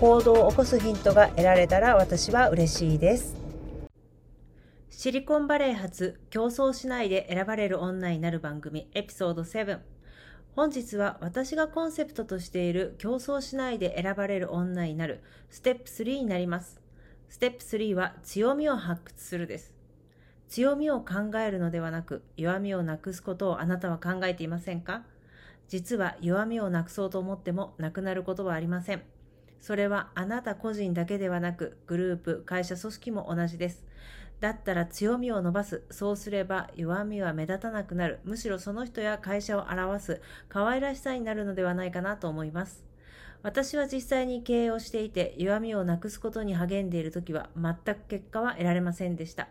行動を起こすヒントが得られたら私は嬉しいです。シリコンバレー発競争しないで選ばれる女になる番組エピソード7本日は私がコンセプトとしている競争しないで選ばれる女になるステップ3になります。ステップ3は強みを発掘するです。強みを考えるのではなく弱みをなくすことをあなたは考えていませんか？実は弱みをなくそうと思ってもなくなることはありません。それはあなた個人だけではなくグループ、会社組織も同じです。だったら強みを伸ばす。そうすれば弱みは目立たなくなる。むしろその人や会社を表す可愛らしさになるのではないかなと思います。私は実際に経営をしていて弱みをなくすことに励んでいる時は全く結果は得られませんでした。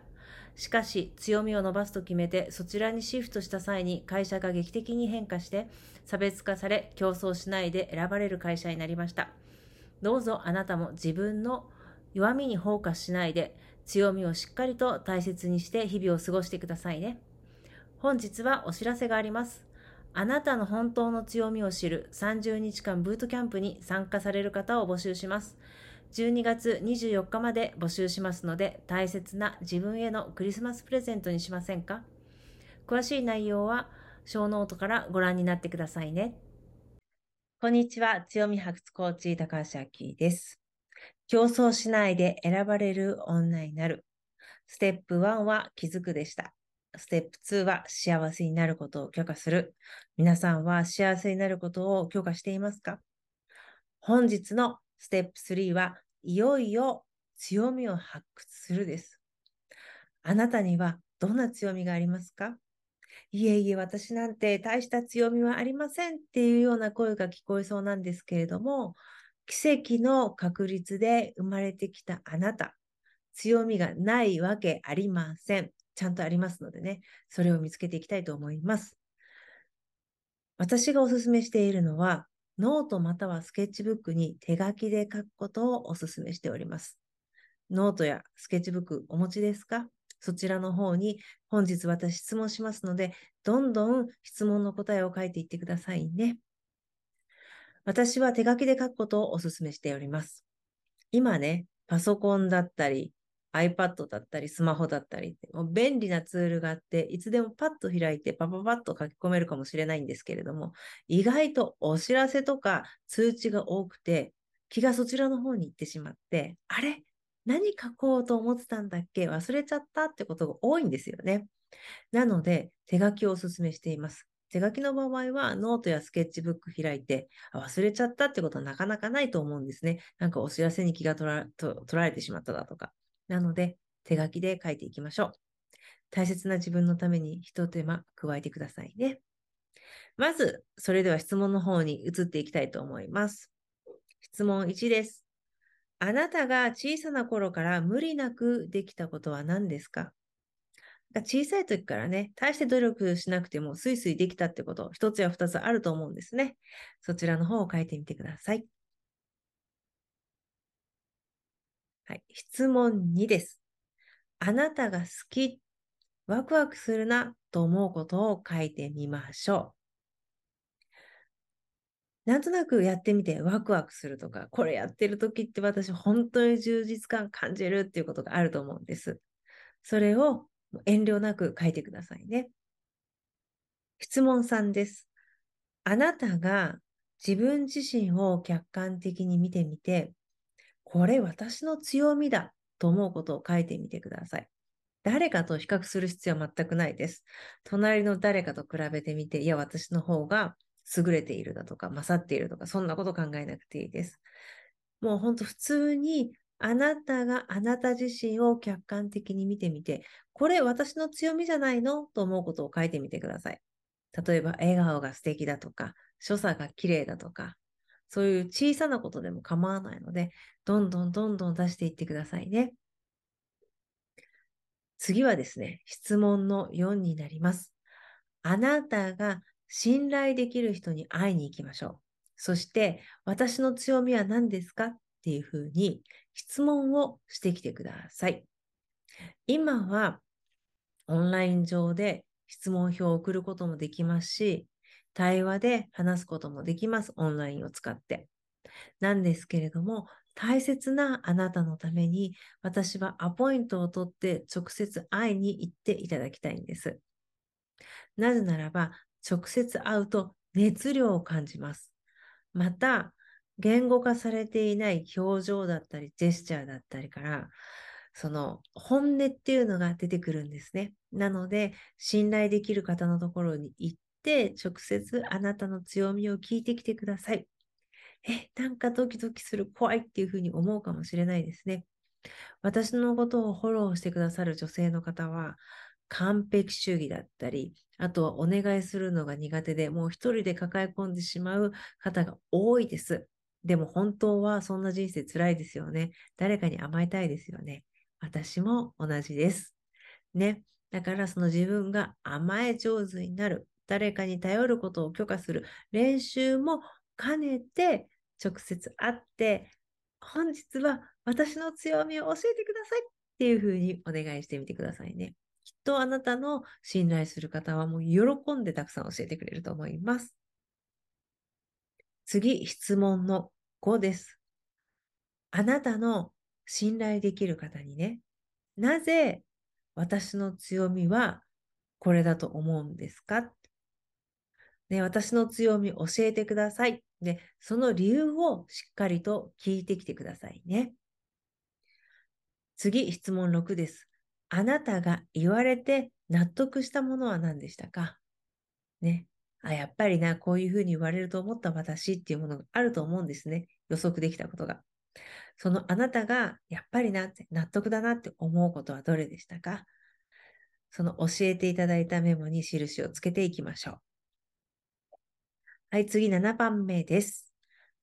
しかし、強みを伸ばすと決めて、そちらにシフトした際に会社が劇的に変化して、差別化され、競争しないで選ばれる会社になりました。どうぞあなたも自分の弱みにフォーカスしないで、強みをしっかりと大切にして日々を過ごしてくださいね。本日はお知らせがあります。あなたの本当の強みを知る30日間ブートキャンプに参加される方を募集します。12月24日まで募集しますので、大切な自分へのクリスマスプレゼントにしませんか？詳しい内容は、ショーノートからご覧になってくださいね。こんにちは、強み発掘コーチ、高橋明です。競争しないで選ばれる女になる。ステップ1は気づくでした。ステップ2は幸せになることを許可する。皆さんは幸せになることを許可していますか？本日のステップ3はいよいよ強みを発掘するです。あなたにはどんな強みがありますか？いえいえ、私なんて大した強みはありませんっていうような声が聞こえそうなんですけれども、奇跡の確率で生まれてきたあなた、強みがないわけありません。ちゃんとありますのでね、それを見つけていきたいと思います。私がお勧めしているのは、ノートまたはスケッチブックに手書きで書くことをお勧めしております。ノートやスケッチブックお持ちですか？そちらの方に本日私質問しますので、どんどん質問の答えを書いていってくださいね。私は手書きで書くことをお勧めしております。今ね、パソコンだったり、iPad だったり、スマホだったりもう便利なツールがあって、いつでもパッと開いて、パパパッと書き込めるかもしれないんですけれども、意外とお知らせとか通知が多くて、気がそちらの方に行ってしまって、あれ？何書こうと思ってたんだっけ？忘れちゃったってことが多いんですよね。なので、手書きをお勧めしています。手書きの場合はノートやスケッチブック開いて忘れちゃったってことはなかなかないと思うんですね。なんかお知らせに気が取られてしまっただとか。なので、手書きで書いていきましょう。大切な自分のために一手間加えてくださいね。まず、それでは質問の方に移っていきたいと思います。質問1です。あなたが小さな頃から無理なくできたことは何ですか？小さい時からね、大して努力しなくてもスイスイできたってこと、一つや二つあると思うんですね。そちらの方を書いてみてください。はい。質問2です。あなたが好き、ワクワクするなと思うことを書いてみましょう。なんとなくやってみてワクワクするとか、これやってる時って私本当に充実感感じるっていうことがあると思うんです。それを遠慮なく書いてくださいね。質問3です。あなたが自分自身を客観的に見てみて、これ私の強みだと思うことを書いてみてください。誰かと比較する必要は全くないです。隣の誰かと比べてみて、いや、私の方が優れているだとか、勝っているとか、そんなこと考えなくていいです。もうほんと普通に、あなたがあなた自身を客観的に見てみて、これ私の強みじゃないの？と思うことを書いてみてください。例えば、笑顔が素敵だとか、所作が綺麗だとか、そういう小さなことでも構わないので、どんどんどんどん出していってくださいね。次はですね、質問の4になります。あなたが信頼できる人に会いに行きましょう。そして、私の強みは何ですかっていうふうに質問をしてきてください。今はオンライン上で質問票を送ることもできますし、対話で話すこともできます。オンラインを使って。なんですけれども、大切なあなたのために、私はアポイントを取って直接会いに行っていただきたいんです。なぜならば、直接会うと熱量を感じます。また、言語化されていない表情だったり、ジェスチャーだったりから、その本音っていうのが出てくるんですね。なので、信頼できる方のところに行って、直接あなたの強みを聞いてきてください。え、なんかドキドキする、怖いっていうふうに思うかもしれないですね。私のことをフォローしてくださる女性の方は、完璧主義だったり、あとはお願いするのが苦手で、もう一人で抱え込んでしまう方が多いです。でも本当はそんな人生辛いですよね。誰かに甘えたいですよね。私も同じです。ね。だからその自分が甘え上手になる、誰かに頼ることを許可する練習も兼ねて直接会って、本日は私の強みを教えてくださいっていうふうにお願いしてみてくださいね。きっとあなたの信頼する方はもう喜んでたくさん教えてくれると思います。次、質問の5です。あなたの信頼できる方にね、なぜ私の強みはこれだと思うんですか？ね、私の強み教えてください。で、その理由をしっかりと聞いてきてくださいね。次、質問6です。あなたが言われて納得したものは何でしたか？ね。あ、やっぱりな、こういうふうに言われると思った私っていうものがあると思うんですね。予測できたことが。そのあなたが、やっぱりなって、納得だなって思うことはどれでしたか？その教えていただいたメモに印をつけていきましょう。はい、次7番目です。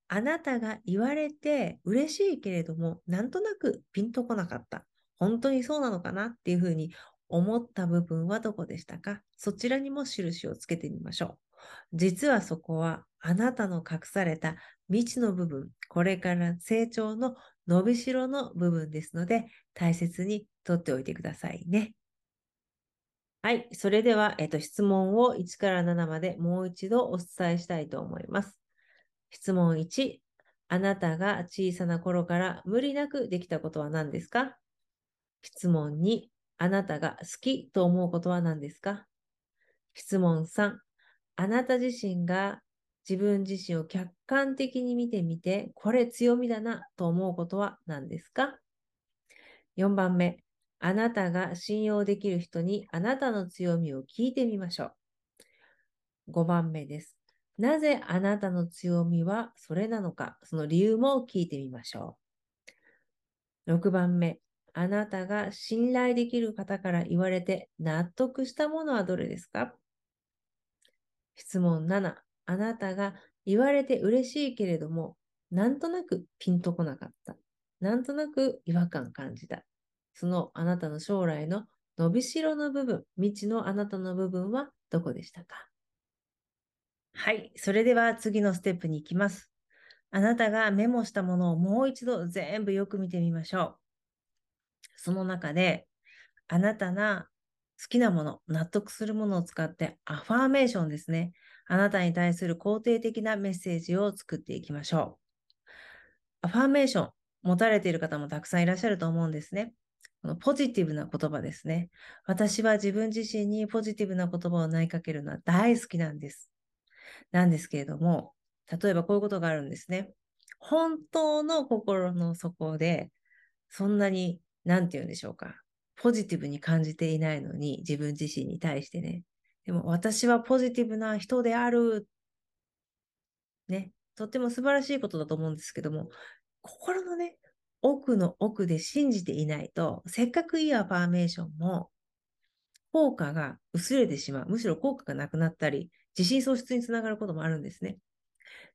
あなたが言われて嬉しいけれども、なんとなくピンとこなかった。本当にそうなのかなっていうふうに思った部分はどこでしたか？そちらにも印をつけてみましょう。実はそこはあなたの隠された未知の部分、これから成長の伸びしろの部分ですので、大切にとっておいてくださいね。はい。それでは、えっと、質問を1から7までもう一度お伝えしたいと思います。質問1。あなたが小さな頃から無理なくできたことは何ですか？質問2。あなたが好きと思うことは何ですか？質問3。あなた自身が自分自身を客観的に見てみて、これ強みだなと思うことは何ですか ?4 番目。あなたが信用できる人にあなたの強みを聞いてみましょう。5番目です。なぜあなたの強みはそれなのか、その理由も聞いてみましょう。6番目。あなたが信頼できる方から言われて納得したものはどれですか？質問7。あなたが言われて嬉しいけれども、なんとなくピンとこなかった。なんとなく違和感感じた。そのあなたの将来の伸びしろの部分、未知のあなたの部分はどこでしたか？はい。それでは次のステップに行きます。あなたがメモしたものをもう一度全部よく見てみましょう。その中で、あなたが好きなもの、納得するものを使ってアファーメーションですね。あなたに対する肯定的なメッセージを作っていきましょう。アファーメーション、持たれている方もたくさんいらっしゃると思うんですね。このポジティブな言葉ですね。私は自分自身にポジティブな言葉を投げかけるのは大好きなんです。なんですけれども、例えばこういうことがあるんですね。本当の心の底で、そんなに、なんて言うんでしょうか。ポジティブに感じていないのに、自分自身に対してね。でも、私はポジティブな人である。ね。とっても素晴らしいことだと思うんですけども、心のね、奥の奥で信じていないと、せっかくいいアファーメーションも、効果が薄れてしまう。むしろ効果がなくなったり、自信喪失につながることもあるんですね。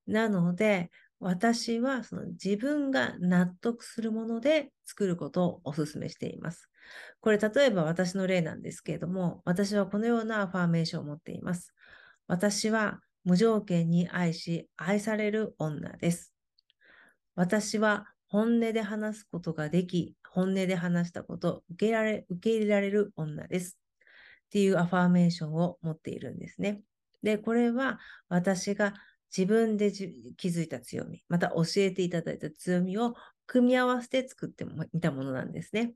なので、私はその自分が納得するもので作ることをお勧めしています。これ、例えば私の例なんですけれども、私はこのようなアファーメーションを持っています。私は無条件に愛し、愛される女です。私は本音で話すことができ、本音で話したことを受けられ受け入れられる女です。っていうアファーメーションを持っているんですね。で、これは私が自分で気づいた強み、また教えていただいた強みを組み合わせて作ってみたものなんですね。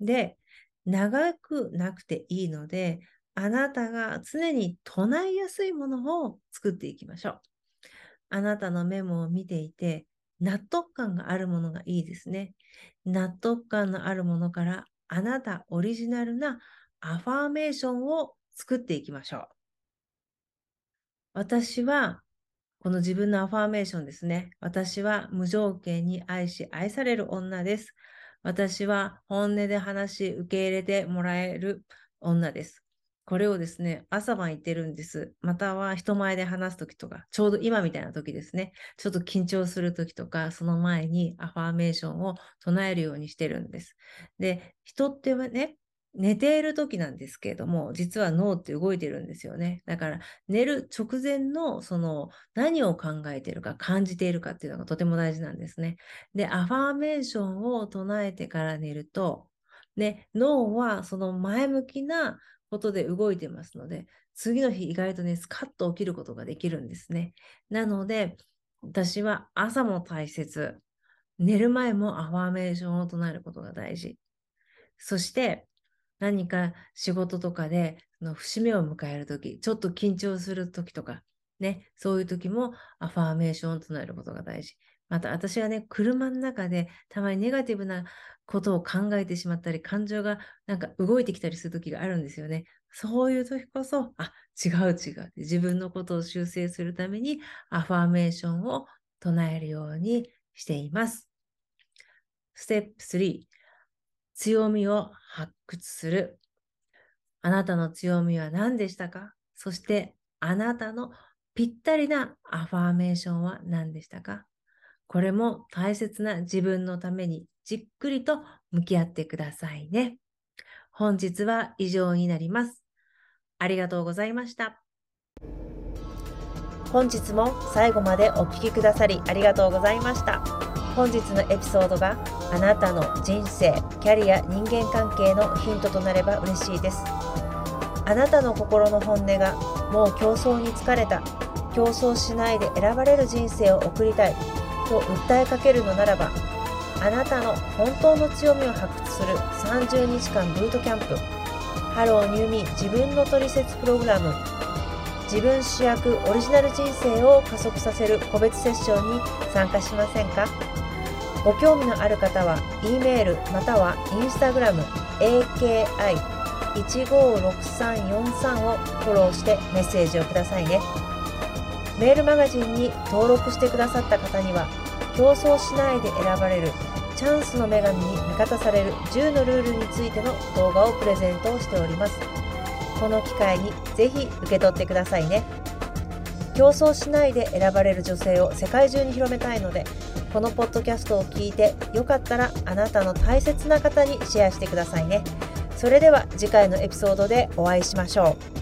で、長くなくていいので、あなたが常に唱えやすいものを作っていきましょう。あなたのメモを見ていて、納得感があるものがいいですね。納得感のあるものから、あなたオリジナルなアファーメーションを作っていきましょう。私はこの自分のアファーメーションですね。私は無条件に愛し愛される女です。私は本音で話し受け入れてもらえる女です。これをですね、朝晩言ってるんです。または人前で話すときとか、ちょうど今みたいな時ですね。ちょっと緊張するときとか、その前にアファーメーションを唱えるようにしてるんです。で、人ってね、寝ている時なんですけれども、実は脳って動いてるんですよね。だから寝る直前のその何を考えているか感じているかっていうのがとても大事なんですね。で、アファーメーションを唱えてから寝ると、ね、脳はその前向きなことで動いてますので、次の日意外とね、スカッと起きることができるんですね。なので、私は朝も大切、寝る前もアファーメーションを唱えることが大事。そして、何か仕事とかで、の節目を迎えるとき、ちょっと緊張するときとか、ね、そういうときもアファーメーションを唱えることが大事。また私はね、車の中でたまにネガティブなことを考えてしまったり、感情がなんか動いてきたりするときがあるんですよね。そういうときこそ、あ、違う違う。自分のことを修正するためにアファーメーションを唱えるようにしています。ステップ3、強みを発掘する。あなたの強みは何でしたか？そしてあなたのぴったりなアファーメーションは何でしたか？これも大切な自分のためにじっくりと向き合ってくださいね。本日は以上になります。ありがとうございました。本日も最後までお聴きくださりありがとうございました。本日のエピソードがあなたの人生、キャリア、人間関係のヒントとなれば嬉しいです。あなたの心の本音がもう競争に疲れた、競争しないで選ばれる人生を送りたいと訴えかけるのならば、あなたの本当の強みを発掘する30日間ブートキャンプ、 Hello New Me 自分のトリセツプログラム自分主役オリジナル人生を加速させる個別セッションに参加しませんか？ご興味のある方は E メールまたは Instagram AKI156343 をフォローしてメッセージをくださいね。メールマガジンに登録してくださった方には競争しないで選ばれるチャンスの女神に味方される10のルールについての動画をプレゼントをしております。この機会にぜひ受け取ってくださいね。競争しないで選ばれる女性を世界中に広めたいのでこのポッドキャストを聞いてよかったらあなたの大切な方にシェアしてくださいね。それでは次回のエピソードでお会いしましょう。